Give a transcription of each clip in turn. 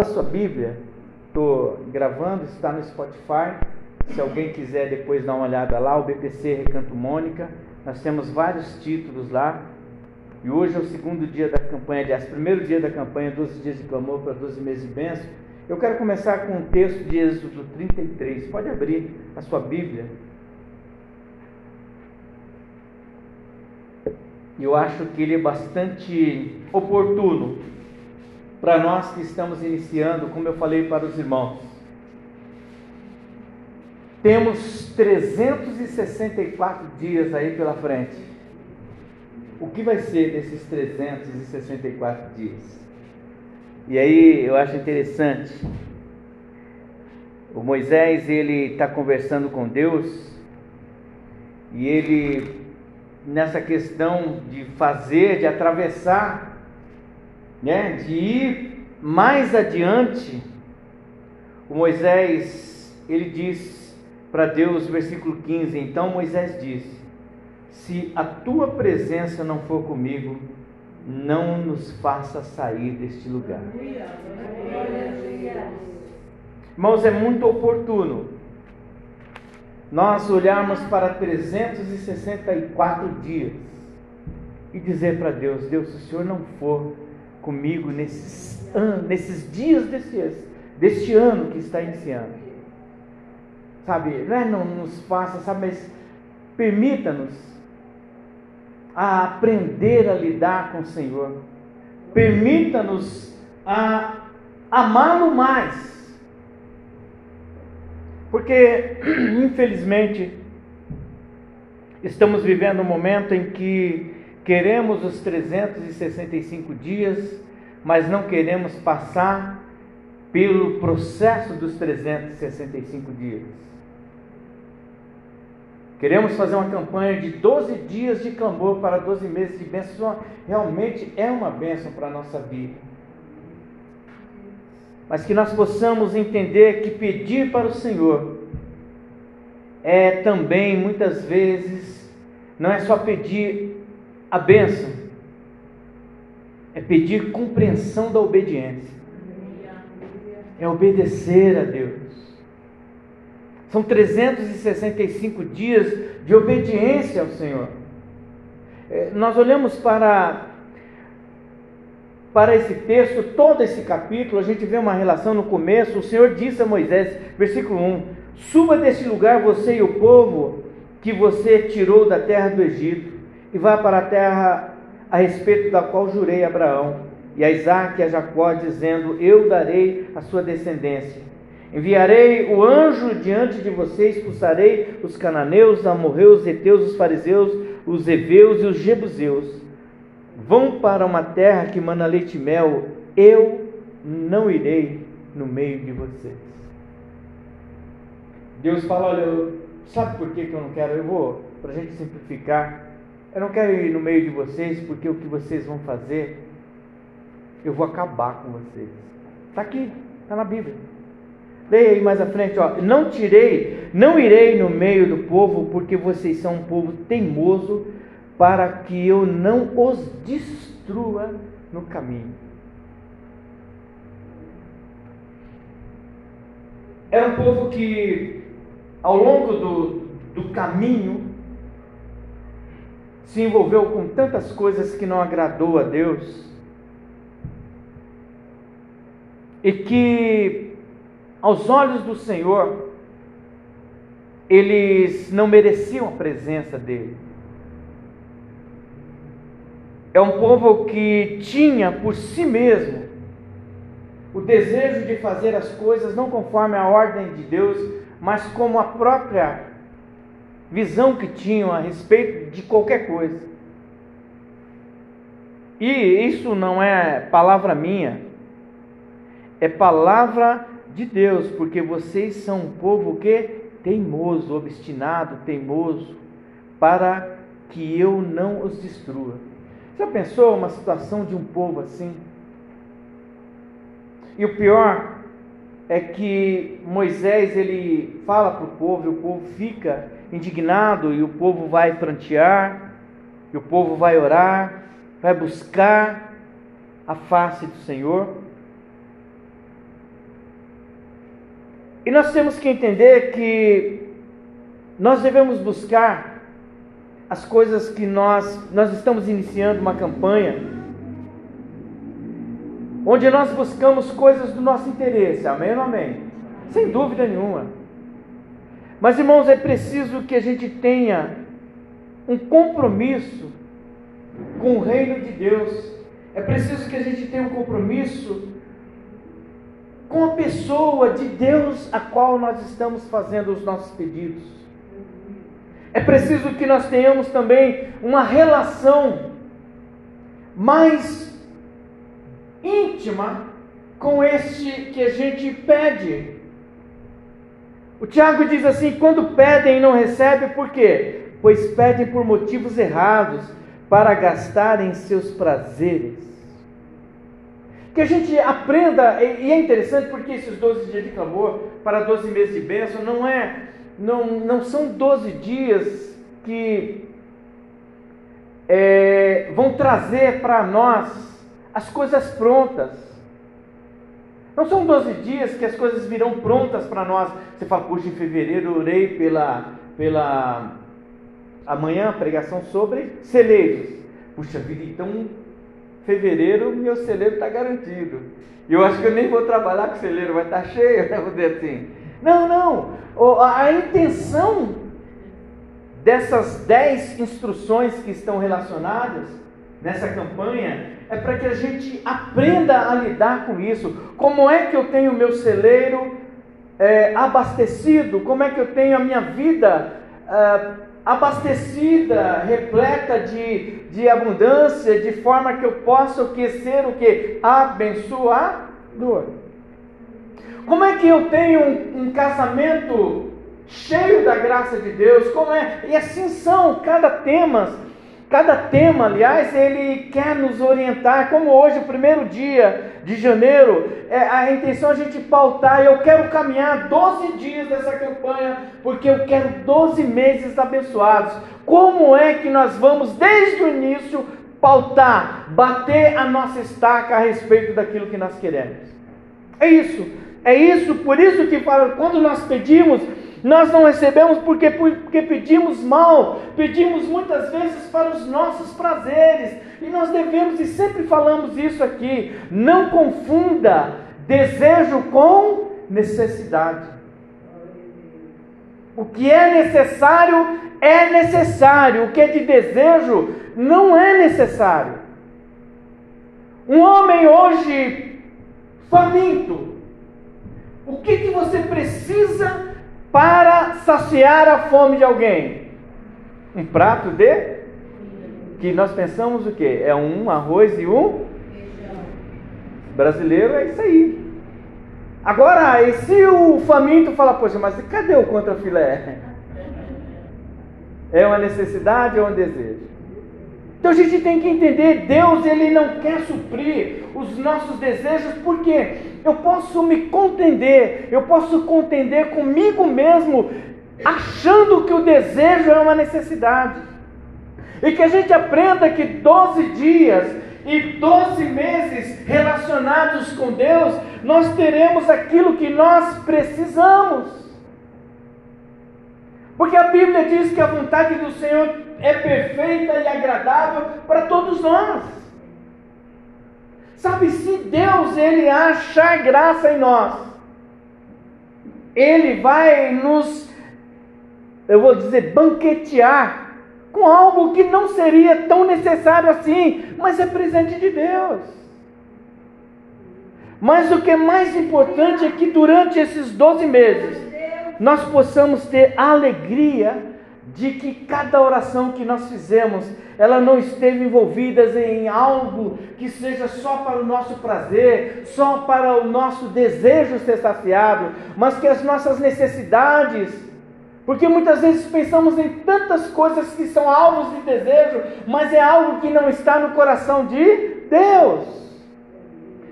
a sua Bíblia, estou gravando, está no Spotify. Se alguém quiser depois dar uma olhada lá, o BPC Recanto Mônica, nós temos vários títulos lá. E hoje é o segundo dia da campanha, aliás, primeiro dia da campanha, 12 dias de clamor para 12 meses de bênção. Eu quero começar com o texto de Êxodo 33. Pode abrir a sua Bíblia. Eu acho que ele é bastante oportuno para nós que estamos iniciando, como eu falei para os irmãos. Temos 364 dias aí pela frente. O que vai ser desses 364 dias? E aí eu acho interessante. O Moisés ele está conversando com Deus e ele nessa questão de fazer, de atravessar, né, de ir mais adiante. O Moisés ele diz para Deus, versículo 15. Então Moisés disse: Se a tua presença não for comigo, não nos faça sair deste lugar. Irmãos, é muito oportuno nós olharmos para 364 dias e dizer para Deus: Deus, se o Senhor não for comigo nesses, anos, nesses dias desse, deste ano que está iniciando, sabe, não, é, não nos faça, sabe, mas permita-nos a aprender a lidar com o Senhor. Permita-nos a amá-lo mais. Porque, infelizmente, estamos vivendo um momento em que queremos os 365 dias, mas não queremos passar pelo processo dos 365 dias. Queremos fazer uma campanha de 12 dias de clamor para 12 meses de bênção. Realmente é uma bênção para a nossa vida. Mas que nós possamos entender que pedir para o Senhor é também, muitas vezes, não é só pedir a bênção, é pedir compreensão da obediência, é obedecer a Deus. São 365 dias de obediência ao Senhor. É, nós olhamos para, para esse texto, todo esse capítulo, a gente vê uma relação no começo. O Senhor disse a Moisés, versículo 1: Suba deste lugar você e o povo que você tirou da terra do Egito, e vá para a terra a respeito da qual jurei a Abraão, e a Isaac e a Jacó, dizendo: Eu darei a sua descendência. Enviarei o anjo diante de vocês, expulsarei os cananeus, os amorreus, os heteus, os fariseus, os heveus e os jebuseus. Vão para uma terra que mana leite e mel, eu não irei no meio de vocês. Deus fala, olha, sabe por que, que eu não quero? Eu vou, para a gente simplificar, eu não quero ir no meio de vocês, porque o que vocês vão fazer, eu vou acabar com vocês. Está aqui, está na Bíblia. Leia aí mais à frente, ó. Não tirei, não irei no meio do povo, porque vocês são um povo teimoso, para que eu não os destrua no caminho. Era um povo que, ao longo do, do caminho, se envolveu com tantas coisas que não agradou a Deus, e que aos olhos do Senhor, eles não mereciam a presença dele. É um povo que tinha por si mesmo o desejo de fazer as coisas não conforme a ordem de Deus, mas como a própria visão que tinham a respeito de qualquer coisa. E isso não é palavra minha, é palavra de Deus, porque vocês são um povo que teimoso, obstinado, teimoso, para que eu não os destrua. Já pensou uma situação de um povo assim? E o pior é que Moisés ele fala para o povo, e o povo fica indignado, e o povo vai prantear, e o povo vai orar, vai buscar a face do Senhor. E nós temos que entender que nós devemos buscar as coisas que nós nós estamos iniciando uma campanha onde nós buscamos coisas do nosso interesse. Amém ou amém? Sem dúvida nenhuma. Mas irmãos, é preciso que a gente tenha um compromisso com o reino de Deus. É preciso que a gente tenha um compromisso com a pessoa de Deus a qual nós estamos fazendo os nossos pedidos. É preciso que nós tenhamos também uma relação mais íntima com este que a gente pede. O Tiago diz assim: quando pedem e não recebem, por quê? Pois pedem por motivos errados, para gastarem seus prazeres. Que a gente aprenda, e é interessante porque esses 12 dias de clamor para 12 meses de bênção não é, não, não são 12 dias que é, vão trazer para nós as coisas prontas. Não são 12 dias que as coisas virão prontas para nós. Você fala, puxa, em fevereiro orei pela, pela amanhã pregação sobre celeiros. Puxa vida, então fevereiro meu celeiro está garantido. Eu acho que eu nem vou trabalhar com celeiro, vai estar tá cheio, né? Vou dizer assim. Não, não. A intenção dessas dez instruções que estão relacionadas nessa campanha é para que a gente aprenda a lidar com isso. Como é que eu tenho o meu celeiro é, abastecido? Como é que eu tenho a minha vida é, abastecida, repleta de, de abundância, de forma que eu possa o que ser o que? Abençoador. Como é que eu tenho um, um casamento cheio da graça de Deus? Como é? E assim são cada tema Cada tema, aliás, ele quer nos orientar, como hoje, o primeiro dia de janeiro, é, a intenção é a gente pautar, eu quero caminhar 12 dias dessa campanha, porque eu quero 12 meses abençoados. Como é que nós vamos, desde o início, pautar, bater a nossa estaca a respeito daquilo que nós queremos? É isso, é isso, por isso que quando nós pedimos, nós não recebemos porque, porque pedimos mal, pedimos muitas vezes para os nossos prazeres, e nós devemos, e sempre falamos isso aqui, não confunda desejo com necessidade. O que é necessário é necessário, o que é de desejo não é necessário. Um homem hoje faminto, o que, que você precisa para saciar a fome de alguém? Um prato de que nós pensamos o que? É um arroz e um brasileiro é isso aí. Agora, e se o faminto fala, poxa, mas cadê o contra filé? É uma necessidade ou um desejo? Então a gente tem que entender, Deus ele não quer suprir os nossos desejos, porque eu posso me contender, eu posso contender comigo mesmo, achando que o desejo é uma necessidade. E que a gente aprenda que 12 dias e 12 meses relacionados com Deus, nós teremos aquilo que nós precisamos. Porque a Bíblia diz que a vontade do Senhor é perfeita e agradável para todos nós. Sabe, se Deus ele achar graça em nós, ele vai nos, eu vou dizer, banquetear com algo que não seria tão necessário assim, mas é presente de Deus. Mas o que é mais importante é que durante esses 12 meses, nós possamos ter alegria de que cada oração que nós fizemos, ela não esteve envolvida em algo que seja só para o nosso prazer, só para o nosso desejo ser saciado, mas que as nossas necessidades, porque muitas vezes pensamos em tantas coisas que são alvos de desejo, mas é algo que não está no coração de Deus.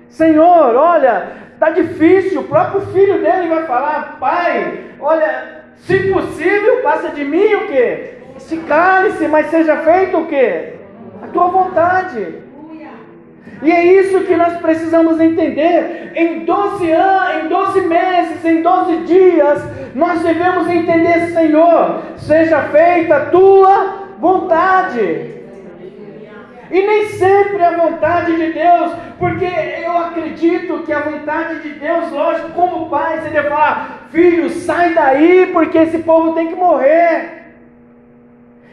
Senhor, olha, está difícil, o próprio filho dele vai falar, pai, olha, se possível, passa de mim o que? Se cálice, mas seja feito o que? A tua vontade. E é isso que nós precisamos entender. Em 12 anos, em 12 meses, em 12 dias, nós devemos entender, Senhor, seja feita a tua vontade. E nem sempre a vontade de Deus, porque eu acredito que a vontade de Deus, lógico, como pai, você deve falar, filho, sai daí, porque esse povo tem que morrer.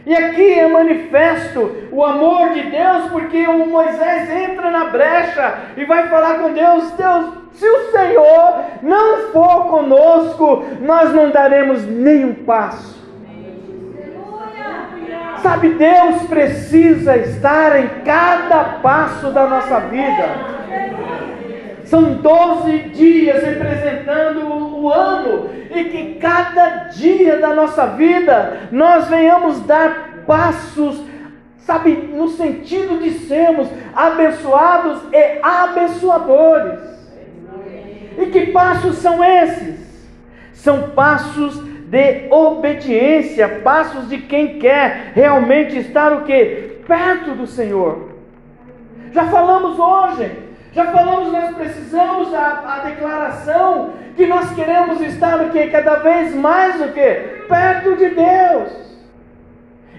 E aqui é manifesto o amor de Deus, porque o Moisés entra na brecha e vai falar com Deus: Deus, se o Senhor não for conosco, nós não daremos nenhum passo. Sabe, Deus precisa estar em cada passo da nossa vida. São 12 dias representando o ano, e que cada dia da nossa vida nós venhamos dar passos, sabe, no sentido de sermos abençoados e abençoadores. E que passos são esses? São passos de obediência, passos de quem quer realmente estar o que? Perto do Senhor. Já falamos hoje, já falamos, nós precisamos a, a declaração que nós queremos estar o que? Cada vez mais o que? Perto de Deus.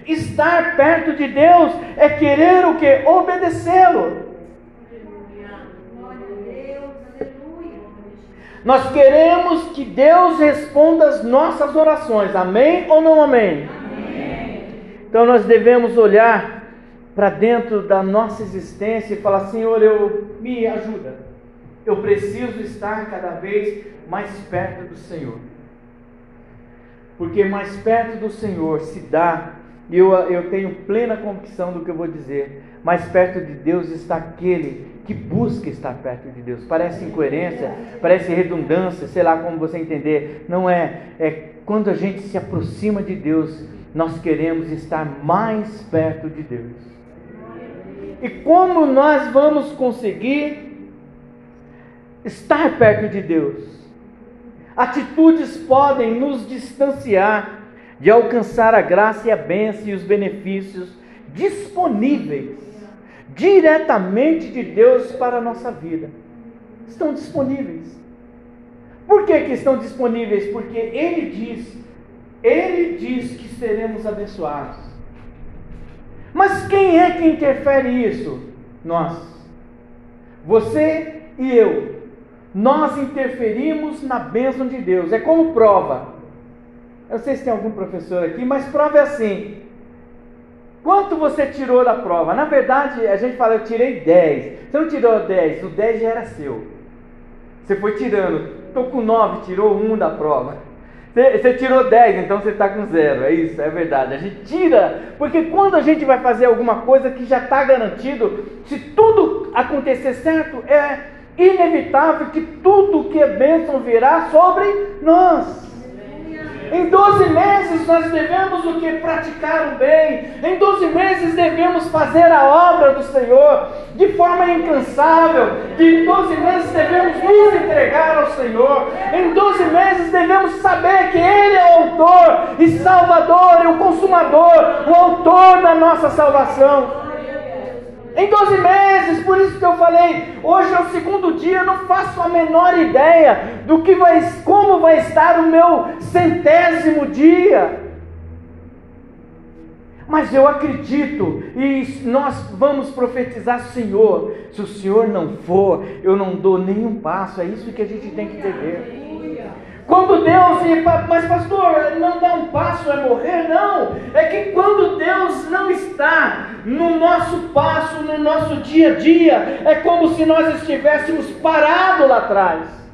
Estar perto de Deus é querer o que? Obedecê-lo. Nós queremos que Deus responda as nossas orações. Amém ou não amém? amém. Então nós devemos olhar para dentro da nossa existência e falar: Senhor, eu me ajuda. Eu preciso estar cada vez mais perto do Senhor. Porque mais perto do Senhor se dá, e eu, eu tenho plena convicção do que eu vou dizer, mais perto de Deus está aquele que busca estar perto de Deus. Parece incoerência, parece redundância, sei lá como você entender. Não é. É quando a gente se aproxima de Deus, nós queremos estar mais perto de Deus. E como nós vamos conseguir estar perto de Deus? Atitudes podem nos distanciar de alcançar a graça e a bênção e os benefícios disponíveis diretamente de Deus para a nossa vida. Estão disponíveis. Por que, que estão disponíveis? Porque Ele diz, Ele diz que seremos abençoados. Mas quem é que interfere isso? Nós. Você e eu. Nós interferimos na bênção de Deus. É como prova. Eu não sei se tem algum professor aqui, mas prova é assim. Quanto você tirou da prova? Na verdade, a gente fala, eu tirei 10. Você não tirou 10, o 10 já era seu. Você foi tirando. Estou com 9, tirou 1 da prova. Você, tirou 10, então você está com 0. É isso, é verdade. A gente tira, porque quando a gente vai fazer alguma coisa que já está garantido, se tudo acontecer certo, é inevitável que tudo que é bênção virá sobre nós. Em 12 meses nós devemos o que? Praticar o bem. Em 12 meses devemos fazer a obra do Senhor de forma incansável. Em 12 meses devemos nos entregar ao Senhor. Em 12 meses devemos saber que Ele é o autor e salvador e o consumador, o autor da nossa salvação. Em 12 meses, por isso que eu falei, hoje é o segundo dia, não faço a menor ideia do que vai, como vai estar o meu centésimo dia. Mas eu acredito e nós vamos profetizar, Senhor. Se o Senhor não for, eu não dou nenhum passo. É isso que a gente tem que entender. Quando Deus, mas pastor, não dá um passo é morrer? Não. É que quando Deus não está no nosso passo, no nosso dia a dia, é como se nós estivéssemos parados lá atrás.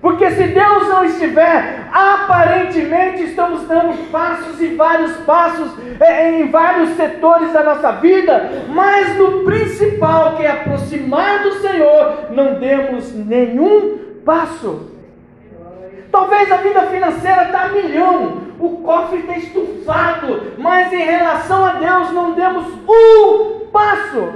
Porque se Deus não estiver, aparentemente estamos dando passos e vários passos é, em vários setores da nossa vida, mas no principal, que é aproximar do Senhor, não demos nenhum passo. Talvez a vida financeira está a milhão, o cofre está estufado, mas em relação a Deus não demos um passo.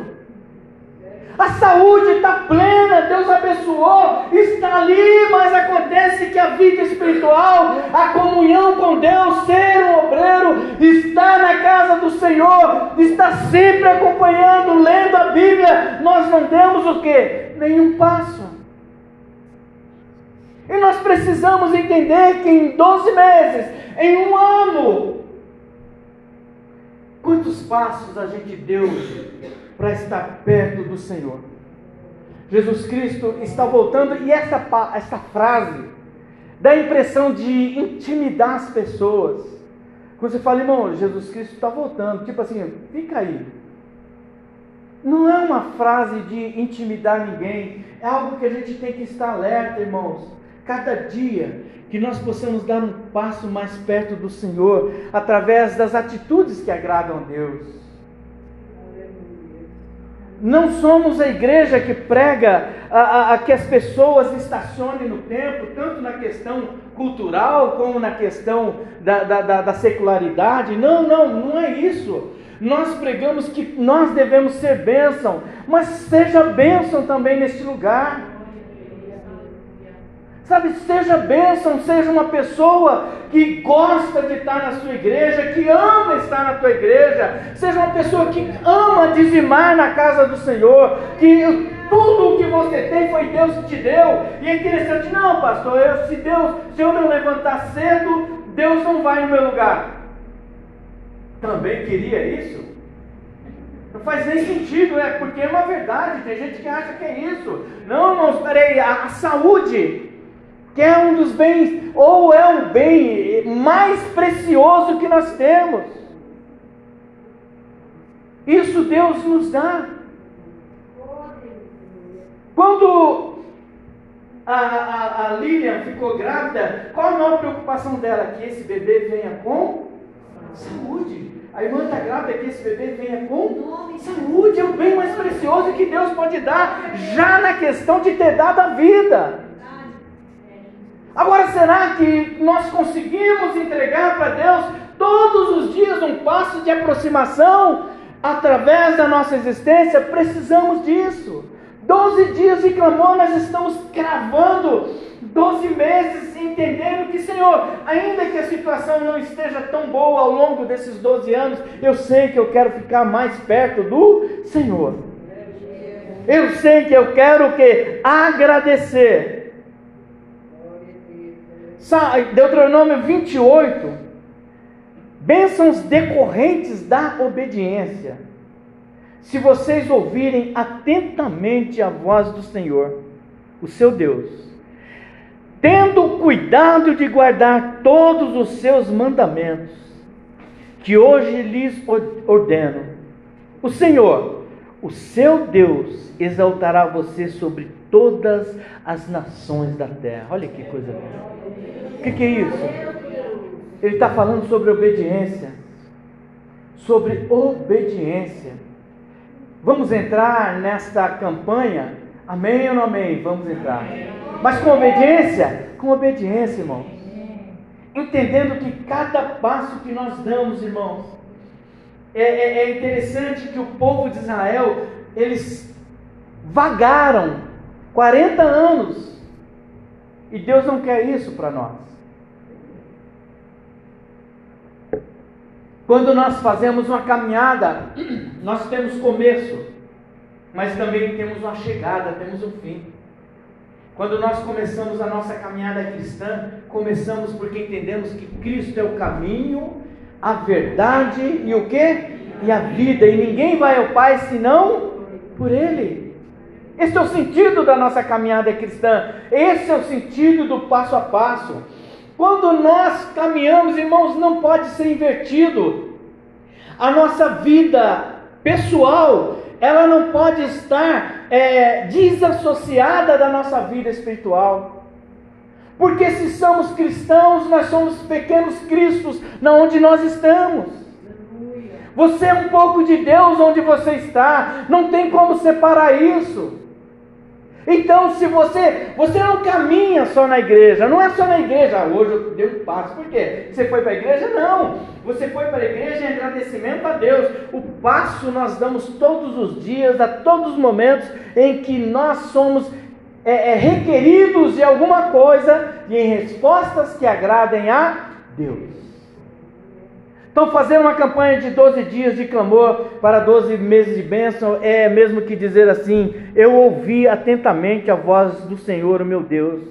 A saúde está plena, Deus abençoou, está ali, mas acontece que a vida espiritual, a comunhão com Deus, ser um obreiro, está na casa do Senhor, está sempre acompanhando, lendo a Bíblia, nós não demos o que? Nenhum passo. E nós precisamos entender que em 12 meses, em um ano, quantos passos a gente deu para estar perto do Senhor? Jesus Cristo está voltando e essa, essa frase dá a impressão de intimidar as pessoas. Quando você fala, irmão, Jesus Cristo está voltando, tipo assim, fica aí. Não é uma frase de intimidar ninguém, é algo que a gente tem que estar alerta, irmãos. Cada dia que nós possamos dar um passo mais perto do Senhor, através das atitudes que agradam a Deus. Não somos a igreja que prega a, a, a, que as pessoas estacionem no templo, tanto na questão cultural como na questão da, da, da, da secularidade. Não, não, não é isso. Nós pregamos que nós devemos ser bênção, mas seja bênção também neste lugar. Sabe, seja bênção, seja uma pessoa que gosta de estar na sua igreja, que ama estar na tua igreja, seja uma pessoa que ama dizimar na casa do Senhor, que tudo o que você tem foi Deus que te deu. E é interessante, não, pastor, eu, se Deus, se eu não levantar cedo, Deus não vai no meu lugar. Também queria isso? Não faz nem sentido, é porque é uma verdade. Tem gente que acha que é isso. Não, irmãos, peraí, a, a saúde que é um dos bens, ou é o bem mais precioso que nós temos. Isso Deus nos dá. Quando a, a, a Lilian ficou grávida, qual a maior preocupação dela? Que esse bebê venha com saúde. A irmã está grávida, que esse bebê venha com saúde. É o bem mais precioso que Deus pode dar, já na questão de ter dado a vida. Agora, será que nós conseguimos entregar para Deus todos os dias um passo de aproximação através da nossa existência? Precisamos disso. Doze dias de clamor, nós estamos cravando doze meses, entendendo que, Senhor, ainda que a situação não esteja tão boa ao longo desses doze anos, eu sei que eu quero ficar mais perto do Senhor. Eu sei que eu quero que agradecer Deuteronômio 28, bênçãos decorrentes da obediência. Se vocês ouvirem atentamente a voz do Senhor, o seu Deus, tendo cuidado de guardar todos os seus mandamentos, que hoje lhes ordeno, o Senhor, o seu Deus, exaltará você sobre todas as nações da terra. Olha que coisa linda. O que, que é isso? Ele está falando sobre obediência. Sobre obediência. Vamos entrar nesta campanha? Amém ou não amém? Vamos entrar. Mas com obediência? Com obediência, irmãos. Entendendo que cada passo que nós damos, irmãos, é, é, é interessante que o povo de Israel, eles vagaram 40 anos. E Deus não quer isso para nós. Quando nós fazemos uma caminhada, nós temos começo, mas também temos uma chegada, temos um fim. Quando nós começamos a nossa caminhada cristã, começamos porque entendemos que Cristo é o caminho, a verdade e o que? E a vida. E ninguém vai ao Pai senão por Ele. Esse é o sentido da nossa caminhada cristã. Esse é o sentido do passo a passo. Quando nós caminhamos, irmãos, não pode ser invertido. A nossa vida pessoal, ela não pode estar é, desassociada da nossa vida espiritual. Porque se somos cristãos, nós somos pequenos cristos na onde nós estamos. Você é um pouco de Deus onde você está. Não tem como separar isso. Então, se você, você não caminha só na igreja, não é só na igreja, ah, hoje eu dei um passo, por quê? Você foi para a igreja? Não, você foi para a igreja em agradecimento a Deus. O passo nós damos todos os dias, a todos os momentos em que nós somos é, é, requeridos de alguma coisa e em respostas que agradem a Deus. Então, fazer uma campanha de 12 dias de clamor para 12 meses de bênção é mesmo que dizer assim: Eu ouvi atentamente a voz do Senhor, meu Deus.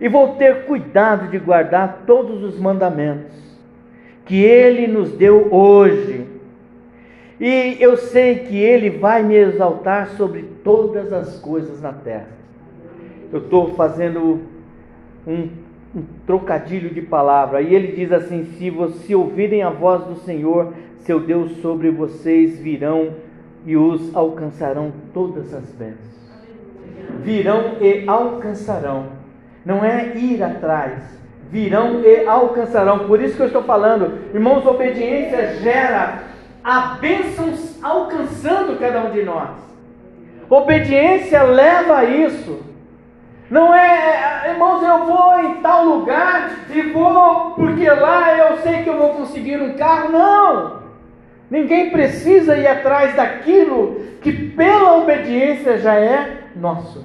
e vou ter cuidado de guardar todos os mandamentos que Ele nos deu hoje. E eu sei que Ele vai me exaltar sobre todas as coisas na terra. Eu estou fazendo um, um, trocadilho de palavra. E ele diz assim: se, você, ouvirem a voz do Senhor, seu Deus, sobre vocês virão e os alcançarão todas as bênçãos. Virão e alcançarão. Não é ir atrás, virão e alcançarão. Por isso que eu estou falando, irmãos, obediência gera a bênção alcançando cada um de nós. Obediência leva a isso. Não é, é, irmãos, eu vou em tal lugar e vou porque lá eu sei que eu vou conseguir um carro. Não! Ninguém precisa ir atrás daquilo que pela obediência já é nosso.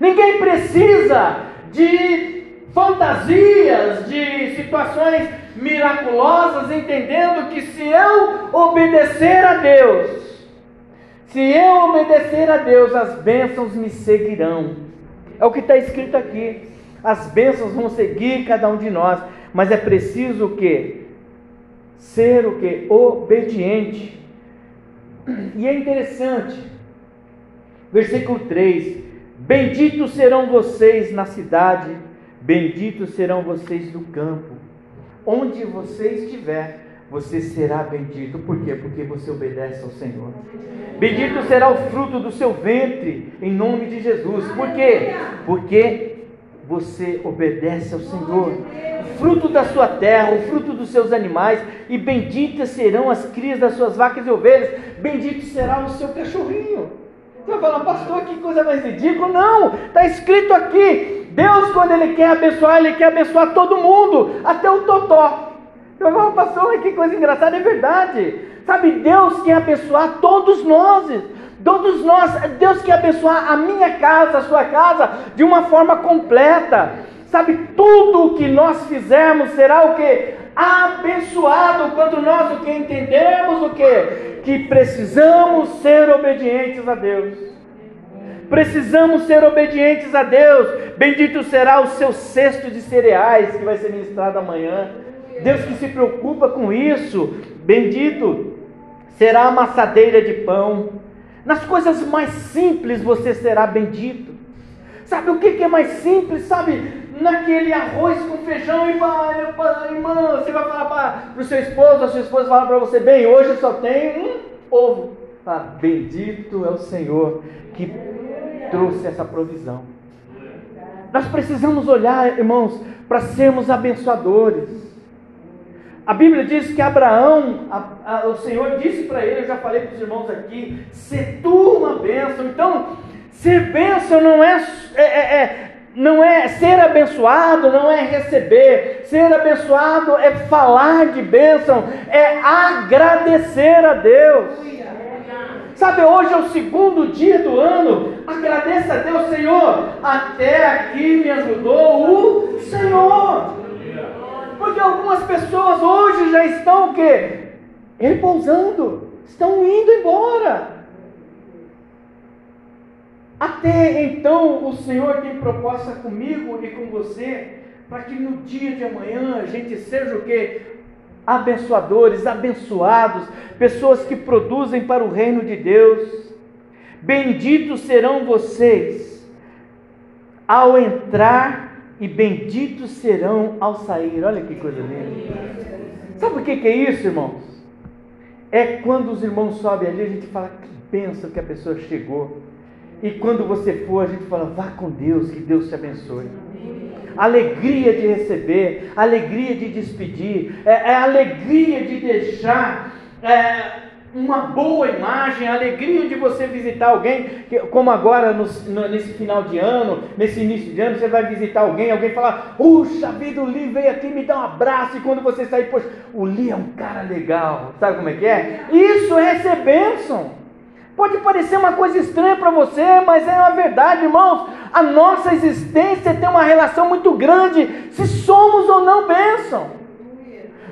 Ninguém precisa de fantasias, de situações miraculosas, entendendo que se eu obedecer a Deus, se eu obedecer a Deus, as bênçãos me seguirão. É o que está escrito aqui. As bênçãos vão seguir cada um de nós, mas é preciso o que? Ser o que? Obediente. E é interessante, versículo 3: Benditos serão vocês na cidade, benditos serão vocês no campo, onde você estiver você será bendito. Por quê? Porque você obedece ao Senhor. Bendito será o fruto do seu ventre, em nome de Jesus. Por quê? Porque você obedece ao Senhor. O fruto da sua terra, o fruto dos seus animais, e benditas serão as crias das suas vacas e ovelhas. Bendito será o seu cachorrinho. Você vai falar, pastor, que coisa mais ridícula. Não, está escrito aqui. Deus, quando Ele quer abençoar, Ele quer abençoar todo mundo, até o totó. Eu falo, pastor, que coisa engraçada, é verdade. Sabe, Deus quer abençoar todos nós. Todos nós, Deus quer abençoar a minha casa, a sua casa, de uma forma completa. Sabe, tudo o que nós fizermos será o que? Abençoado quando nós o que entendemos o que? Que precisamos ser obedientes a Deus. Precisamos ser obedientes a Deus. Bendito será o seu cesto de cereais que vai ser ministrado amanhã. Deus que se preocupa com isso. Bendito será a amassadeira de pão. Nas coisas mais simples você será bendito. Sabe o que é mais simples? Sabe, naquele arroz com feijão e vai, irmã, você vai falar para o seu esposo, a sua esposa fala para você, bem, hoje só tem um ovo. Ah, bendito é o Senhor que trouxe essa provisão. Nós precisamos olhar, irmãos, para sermos abençoadores. A Bíblia diz que Abraão, a, a, o Senhor disse para ele, eu já falei para os irmãos aqui, ser tu uma bênção. Então, ser bênção não é, é, é, é, não é ser abençoado, não é receber. Ser abençoado é falar de bênção, é agradecer a Deus. Sabe, hoje é o segundo dia do ano. Agradeça a Deus, Senhor. Até aqui me ajudou o Senhor. Porque algumas pessoas hoje já estão o quê? Repousando, estão indo embora. Até então o Senhor tem proposta comigo e com você, para que no dia de amanhã a gente seja o quê? Abençoadores, abençoados, pessoas que produzem para o reino de Deus. Benditos serão vocês ao entrar e benditos serão ao sair. Olha que coisa linda. Sabe o que é isso, irmãos? É quando os irmãos sobem ali, a gente fala que benção que a pessoa chegou. E quando você for, a gente fala, vá com Deus, que Deus te abençoe. Alegria de receber, alegria de despedir, é, é alegria de deixar. É, uma boa imagem, a alegria de você visitar alguém, como agora no, no, nesse final de ano, nesse início de ano, você vai visitar alguém, alguém fala, puxa vida, o Li veio aqui me dar um abraço, e quando você sair, poxa, o Li é um cara legal, sabe como é que é? Isso é ser bênção. Pode parecer uma coisa estranha para você, mas é uma verdade, irmãos. A nossa existência tem uma relação muito grande se somos ou não bênção.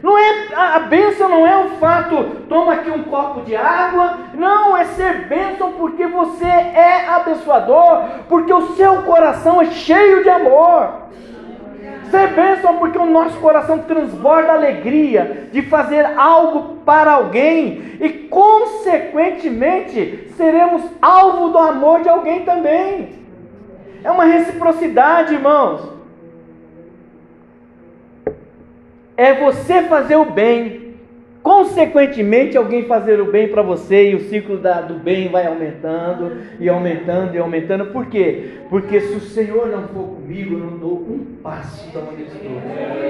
Não é a bênção não é o fato, toma aqui um copo de água. Não, é ser bênção porque você é abençoador, porque o seu coração é cheio de amor. Ser bênção porque o nosso coração transborda alegria de fazer algo para alguém e, consequentemente, seremos alvo do amor de alguém também. É uma reciprocidade, irmãos. É você fazer o bem, consequentemente alguém fazer o bem para você e o ciclo da, do bem vai aumentando e aumentando e aumentando. Por quê? Porque se o Senhor não for comigo, eu não dou um passo da onde estou.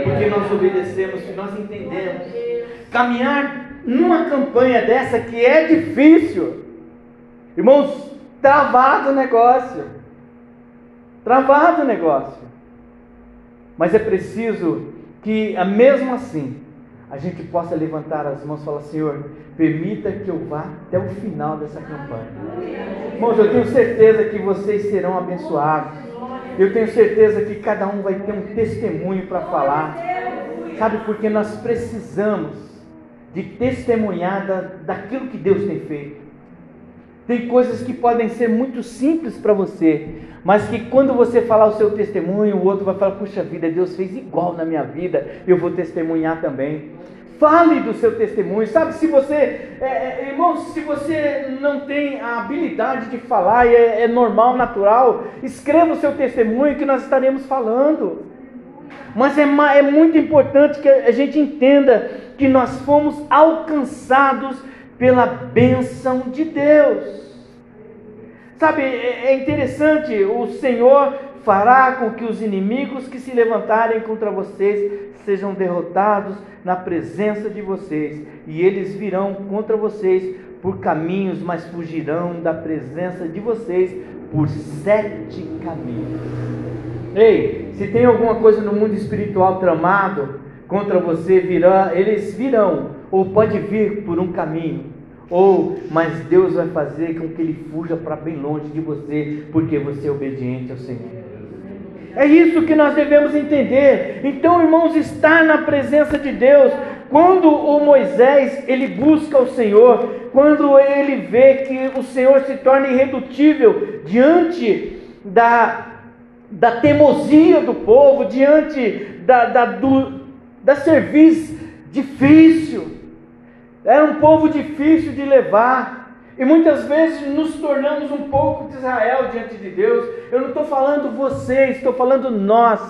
Porque nós obedecemos, nós entendemos. Caminhar numa campanha dessa que é difícil, irmãos, travado o negócio. Travado o negócio. Mas é preciso que mesmo assim a gente possa levantar as mãos e falar: Senhor, permita que eu vá até o final dessa campanha. Irmãos, eu tenho certeza que vocês serão abençoados. Eu tenho certeza que cada um vai ter um testemunho para falar. Sabe, porque nós precisamos de testemunhar da, daquilo que Deus tem feito. Tem coisas que podem ser muito simples para você, mas que quando você falar o seu testemunho, o outro vai falar: puxa vida, Deus fez igual na minha vida, eu vou testemunhar também. Fale do seu testemunho, sabe? Se você, é, é, irmãos, se você não tem a habilidade de falar, é, é normal, natural, escreva o seu testemunho que nós estaremos falando. Mas é, é muito importante que a gente entenda que nós fomos alcançados pela bênção de Deus. Sabe, é, é interessante, o Senhor fará com que os inimigos que se levantarem contra vocês sejam derrotados na presença de vocês, e eles virão contra vocês por caminhos, mas fugirão da presença de vocês por sete caminhos. Ei, se tem alguma coisa no mundo espiritual tramado contra você, virá, eles virão, ou pode vir por um caminho, ou, mas Deus vai fazer com que ele fuja para bem longe de você, porque você é obediente ao Senhor. É isso que nós devemos entender. Então, irmãos, estar na presença de Deus, quando o Moisés ele busca o Senhor, quando ele vê que o Senhor se torna irredutível diante da, da teimosia do povo, diante da, da, do, da serviço difícil, era um povo difícil de levar. E muitas vezes nos tornamos um pouco de Israel diante de Deus. Eu não estou falando vocês, estou falando nós.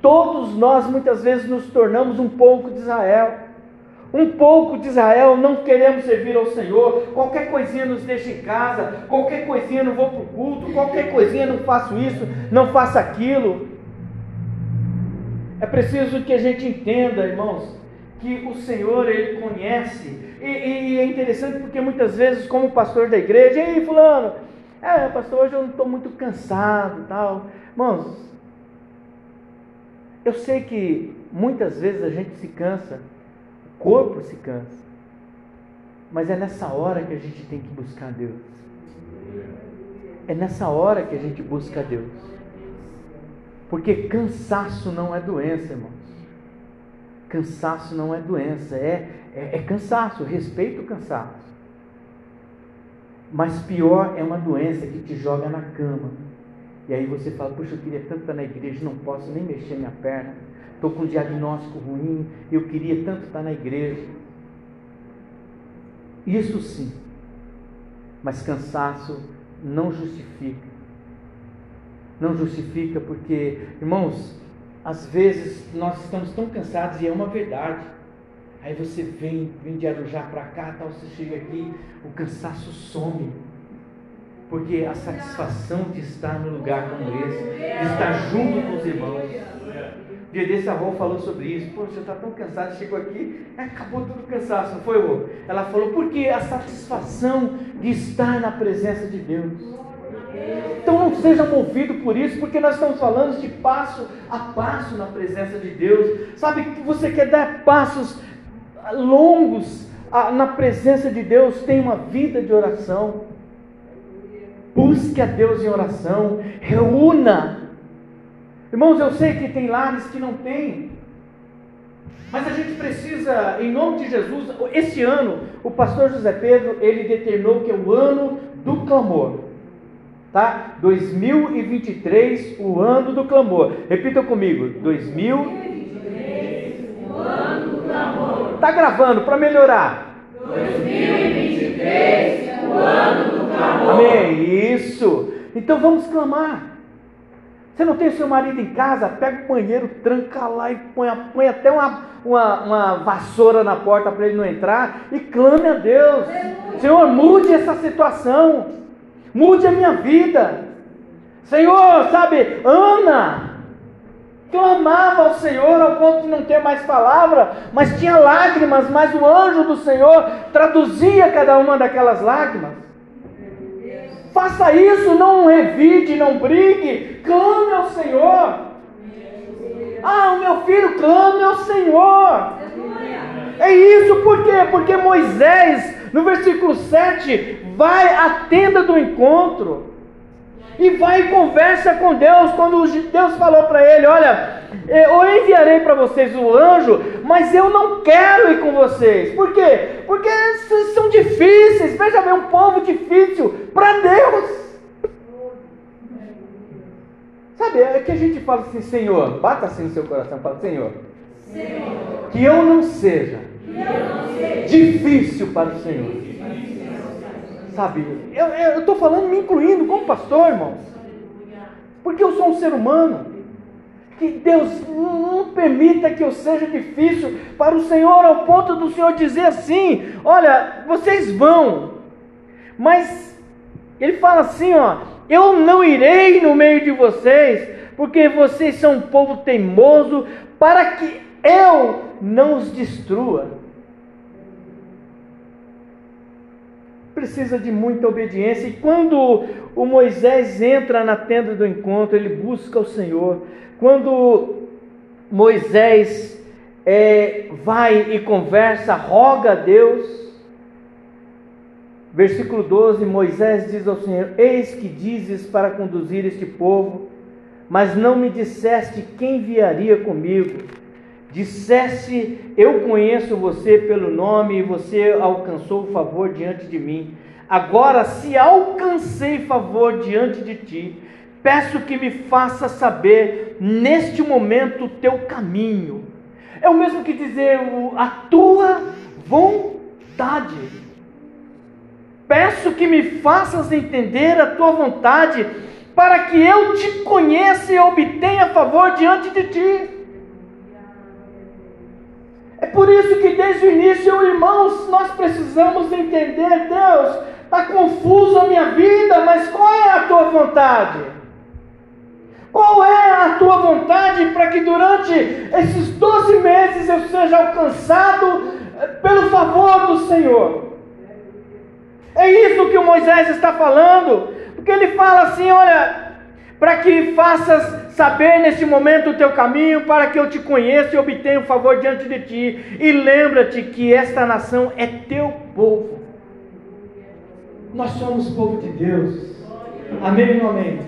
Todos nós muitas vezes nos tornamos um pouco de Israel. Um pouco de Israel, não queremos servir ao Senhor. Qualquer coisinha nos deixa em casa, qualquer coisinha não vou para o culto, qualquer coisinha não faço isso, não faço aquilo. É preciso que a gente entenda, irmãos, que o Senhor ele conhece e, e, é interessante porque muitas vezes, como pastor da igreja, ei, fulano, é, pastor, hoje eu não estou muito cansado tal. Irmãos, eu sei que muitas vezes a gente se cansa, o corpo se cansa, mas é nessa hora que a gente tem que buscar Deus. É nessa hora que a gente busca Deus. Porque cansaço não é doença, irmãos. Cansaço não é doença, é, é, é cansaço, respeito o cansaço. Mas pior é uma doença que te joga na cama. E aí você fala, puxa, eu queria tanto estar na igreja, não posso nem mexer minha perna. Estou com um diagnóstico ruim, eu queria tanto estar na igreja. Isso sim. Mas cansaço não justifica. Não justifica porque, irmãos, às vezes nós estamos tão cansados e é uma verdade. Aí você vem, vem de Arujá para cá, tal, você chega aqui, o cansaço some. Porque a satisfação de estar no lugar como esse, de estar junto com os irmãos. Dia desse a Rô falou sobre isso. Pô, você está tão cansado, chegou aqui, acabou todo o cansaço, não foi, Rô? Ela falou, porque a satisfação de estar na presença de Deus. Então não seja movido por isso, porque nós estamos falando de passo a passo na presença de Deus. Sabe que você quer dar passos longos na presença de Deus, tem uma vida de oração. Busque a Deus em oração, reúna. Irmãos, eu sei que tem lares que não tem. Mas a gente precisa, em nome de Jesus, esse ano, o pastor José Pedro, ele determinou que é o ano do clamor. Tá? 2023, o ano do clamor. Repita comigo. 2023, o ano do clamor. Tá gravando para melhorar. 2023, o ano do clamor. Amém. Isso. Então vamos clamar. Você não tem o seu marido em casa? Pega o banheiro, tranca lá e põe, põe até uma, uma, uma vassoura na porta para ele não entrar e clame a Deus. Senhor, mude essa situação. Mude a minha vida. Senhor, sabe, Ana clamava ao Senhor ao ponto de não ter mais palavra, mas tinha lágrimas, mas o anjo do Senhor traduzia cada uma daquelas lágrimas. Faça isso, não revide, não brigue, clame ao Senhor. Ah, o meu filho clame ao Senhor. É isso por quê? Porque Moisés, no versículo 7, vai à tenda do encontro e vai e conversa com Deus. Quando Deus falou para ele: Olha, eu enviarei para vocês o anjo, mas eu não quero ir com vocês. Por quê? Porque vocês são difíceis. Veja bem, um povo difícil para Deus. Sabe, é que a gente fala assim, Senhor, bata assim no seu coração, fala, Senhor, Senhor que eu não seja, eu não seja difícil para o Senhor. Sabe, eu estou falando me incluindo como pastor, irmãos. Porque eu sou um ser humano. Que Deus não permita que eu seja difícil para o Senhor, ao ponto do Senhor dizer assim: olha, vocês vão, mas Ele fala assim: ó, eu não irei no meio de vocês, porque vocês são um povo teimoso, para que eu não os destrua. Precisa de muita obediência. E quando o Moisés entra na tenda do encontro, ele busca o Senhor. Quando Moisés é, vai e conversa, roga a Deus. Versículo 12: Moisés diz ao Senhor: Eis que dizes para conduzir este povo, mas não me disseste quem enviaria comigo. Dissesse, eu conheço você pelo nome e você alcançou favor diante de mim. Agora, se alcancei favor diante de ti, peço que me faça saber neste momento o teu caminho. É o mesmo que dizer a tua vontade. Peço que me faças entender a tua vontade, para que eu te conheça e obtenha favor diante de ti. É por isso que desde o início, irmãos, nós precisamos entender, Deus, está confuso a minha vida, mas qual é a tua vontade? Qual é a tua vontade para que durante esses 12 meses eu seja alcançado eh, pelo favor do Senhor? É isso que o Moisés está falando, porque ele fala assim: olha, para que faças saber neste momento o teu caminho, para que eu te conheça e obtenha o favor diante de ti. E lembra-te que esta nação é teu povo. Nós somos povo de Deus. Amém ou amém?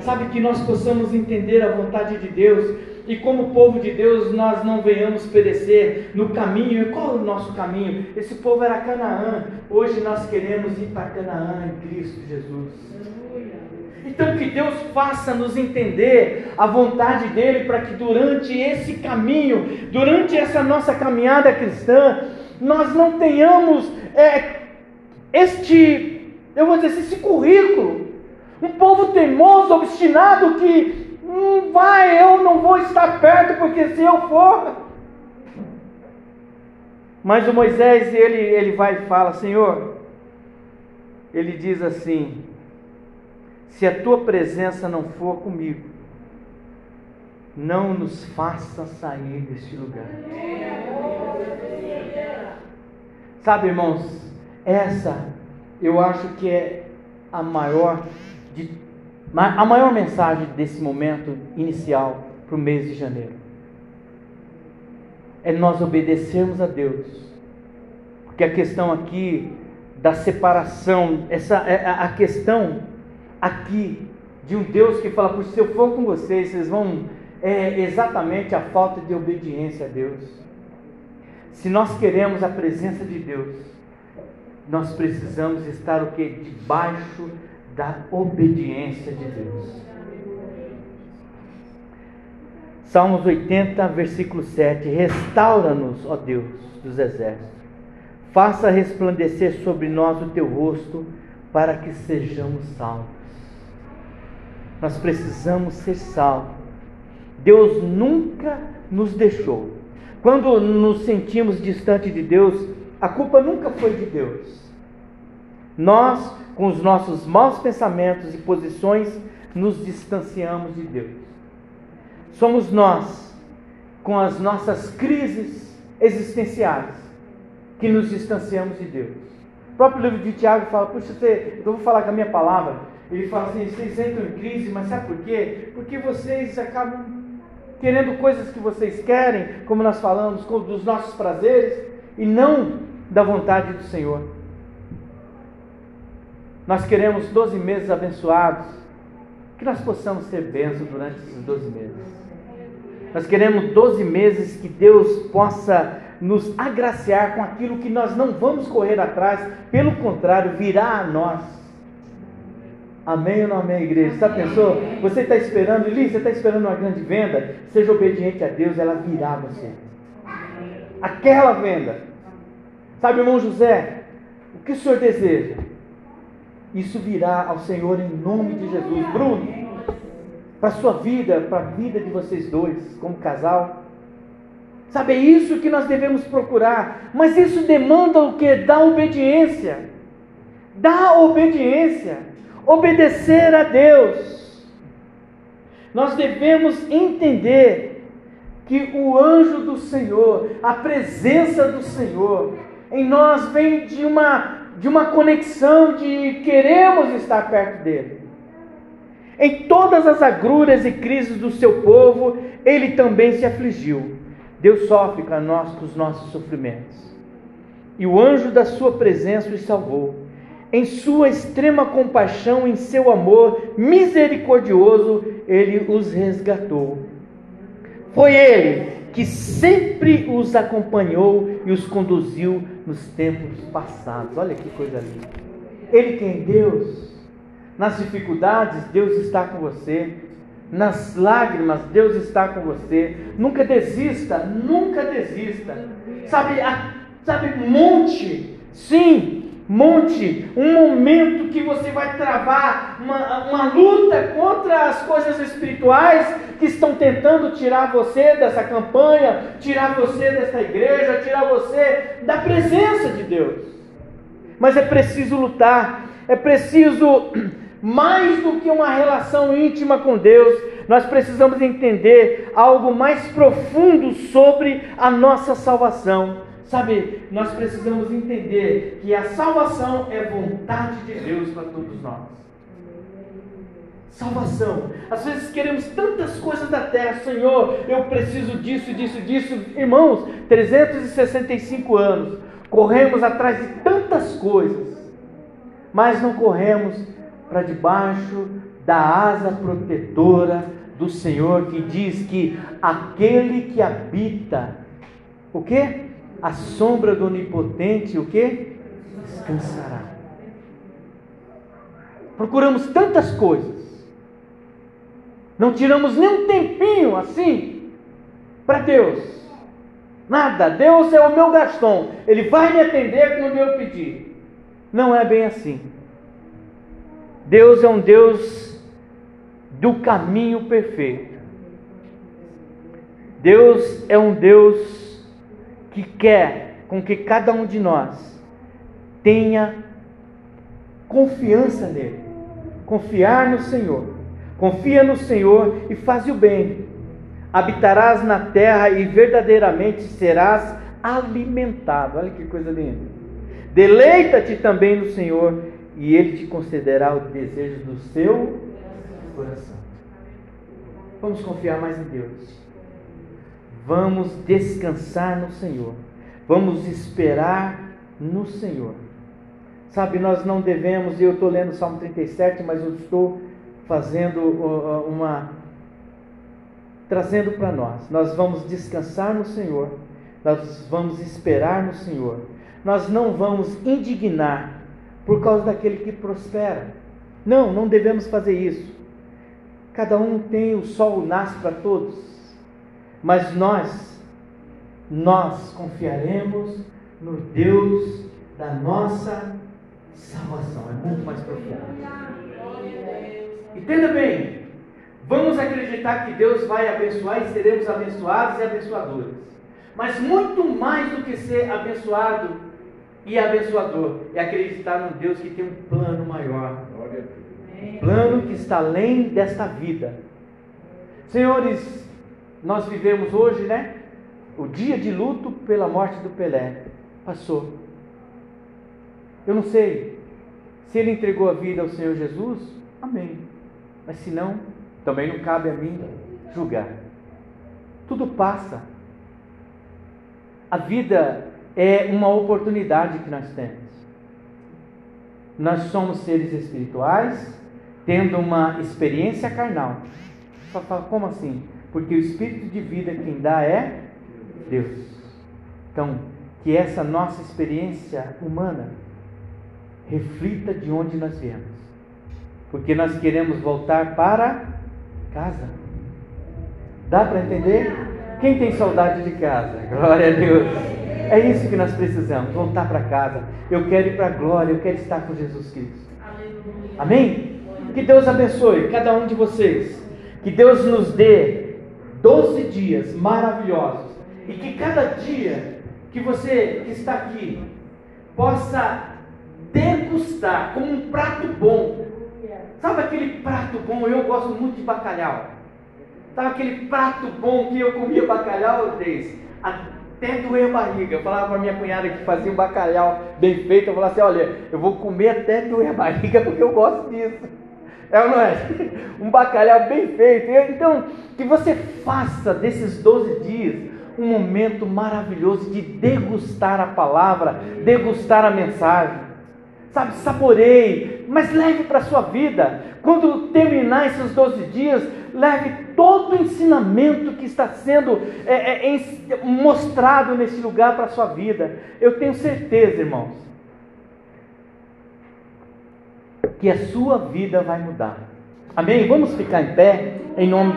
Sabe que nós possamos entender a vontade de Deus e como povo de Deus nós não venhamos perecer no caminho. E qual é o nosso caminho? Esse povo era Canaã. Hoje nós queremos ir para Canaã em Cristo Jesus. Então, que Deus faça nos entender a vontade dEle, para que durante esse caminho, durante essa nossa caminhada cristã, nós não tenhamos é, este, eu vou dizer, esse currículo. Um povo teimoso, obstinado, que hum, vai, eu não vou estar perto, porque se eu for. Mas o Moisés, ele, ele vai e fala: Senhor, ele diz assim: se a tua presença não for comigo, não nos faça sair deste lugar. Sabe, irmãos, essa eu acho que é a maior de, a maior mensagem desse momento inicial para o mês de janeiro. É nós obedecermos a Deus. Porque a questão aqui da separação, essa é a questão aqui de um Deus que fala: se eu for com vocês, vocês vão é exatamente a falta de obediência a Deus. Se nós queremos a presença de Deus, nós precisamos estar o que? Debaixo da obediência de Deus. Salmos 80, versículo 7. Restaura-nos, ó Deus dos exércitos. Faça resplandecer sobre nós o teu rosto, para que sejamos salvos. Nós precisamos ser salvos. Deus nunca nos deixou. Quando nos sentimos distante de Deus, a culpa nunca foi de Deus. Nós, com os nossos maus pensamentos e posições, nos distanciamos de Deus. Somos nós, com as nossas crises existenciais, que nos distanciamos de Deus. O próprio livro de Tiago fala: Puxa, você, eu vou falar com a minha palavra. Ele fala assim: vocês entram em crise, mas sabe por quê? Porque vocês acabam querendo coisas que vocês querem, como nós falamos, dos nossos prazeres, e não da vontade do Senhor. Nós queremos 12 meses abençoados. Que nós possamos ser bênçãos durante esses 12 meses. Nós queremos 12 meses que Deus possa nos agraciar com aquilo que nós não vamos correr atrás, pelo contrário, virá a nós. Amém ou não amém, igreja? Você pensou? Você está esperando, Eli, você está esperando uma grande venda? Seja obediente a Deus, ela virá você. Aquela venda. Sabe, irmão José, o que o senhor deseja? Isso virá ao Senhor em nome de Jesus. Bruno, para a sua vida, para a vida de vocês dois, como casal. Sabe, é isso que nós devemos procurar. Mas isso demanda o que? Da obediência. Da obediência. Obedecer a Deus. Nós devemos entender que o anjo do Senhor, a presença do Senhor, em nós vem de uma de uma conexão de queremos estar perto dele. Em todas as agruras e crises do seu povo, ele também se afligiu. Deus sofre com, nós, com os nossos sofrimentos. E o anjo da sua presença os salvou. Em sua extrema compaixão, em seu amor misericordioso, ele os resgatou. Foi ele que sempre os acompanhou e os conduziu nos tempos passados. Olha que coisa linda. Ele tem Deus. Nas dificuldades, Deus está com você. Nas lágrimas, Deus está com você. Nunca desista, nunca desista. Sabe, sabe, monte, sim, monte, um momento que você vai travar uma, uma luta contra as coisas espirituais que estão tentando tirar você dessa campanha, tirar você dessa igreja, tirar você da presença de Deus. Mas é preciso lutar, é preciso mais do que uma relação íntima com Deus, nós precisamos entender algo mais profundo sobre a nossa salvação. Sabe, nós precisamos entender que a salvação é vontade de Deus para todos nós. Salvação. Às vezes queremos tantas coisas da terra, Senhor, eu preciso disso, disso, disso. Irmãos, 365 anos, corremos atrás de tantas coisas, mas não corremos para debaixo da asa protetora do Senhor, que diz que aquele que habita, o que? A sombra do onipotente, o que? Descansará. Procuramos tantas coisas, não tiramos nem um tempinho assim para Deus. Nada, Deus é o meu Gastão, Ele vai me atender quando eu pedir. Não é bem assim. Deus é um Deus do caminho perfeito. Deus é um Deus que quer com que cada um de nós tenha confiança nele, confiar no Senhor. Confia no Senhor e faz o bem. Habitarás na terra e verdadeiramente serás alimentado. Olha que coisa linda. Deleita-te também no Senhor e ele te concederá o desejo do seu coração. Vamos confiar mais em Deus. Vamos descansar no Senhor. Vamos esperar no Senhor. Sabe, nós não devemos, eu estou lendo o Salmo 37, mas eu estou fazendo uma, trazendo para nós. Nós vamos descansar no Senhor, nós vamos esperar no Senhor, nós não vamos indignar por causa daquele que prospera. Não, não devemos fazer isso. Cada um tem o sol nasce para todos, mas nós, nós confiaremos no Deus da nossa salvação. É muito mais profundo. Entenda bem. Vamos acreditar que Deus vai abençoar e seremos abençoados e abençoadores. Mas muito mais do que ser abençoado e abençoador é acreditar num Deus que tem um plano maior. Um plano que está além desta vida. Senhores, nós vivemos hoje, né? O dia de luto pela morte do Pelé passou. Eu não sei se ele entregou a vida ao Senhor Jesus, amém. Mas se não, também não cabe a mim julgar. Tudo passa. A vida é uma oportunidade que nós temos. Nós somos seres espirituais, tendo uma experiência carnal. Só fala, como assim? Porque o espírito de vida quem dá é Deus. Então, que essa nossa experiência humana reflita de onde nós viemos. Porque nós queremos voltar para casa. Dá para entender? Quem tem saudade de casa? Glória a Deus. É isso que nós precisamos, voltar para casa. Eu quero ir para a glória, eu quero estar com Jesus Cristo. Amém? Que Deus abençoe cada um de vocês. Que Deus nos dê 12 dias maravilhosos. E que cada dia que você que está aqui possa degustar como um prato bom. Sabe aquele prato bom? Eu gosto muito de bacalhau. Sabe aquele prato bom que eu comia bacalhau, Deus? Até doer a barriga. Eu falava para minha cunhada que fazia um bacalhau bem feito. Eu falava assim: olha, eu vou comer até doer a barriga porque eu gosto disso. É ou não é? Um bacalhau bem feito. Então, que você faça desses 12 dias um momento maravilhoso de degustar a palavra, degustar a mensagem. Sabe, saboreie, mas leve para a sua vida. Quando terminar esses 12 dias, leve todo o ensinamento que está sendo é, é, mostrado nesse lugar para a sua vida. Eu tenho certeza, irmãos, que a sua vida vai mudar. Amém? Vamos ficar em pé, em nome do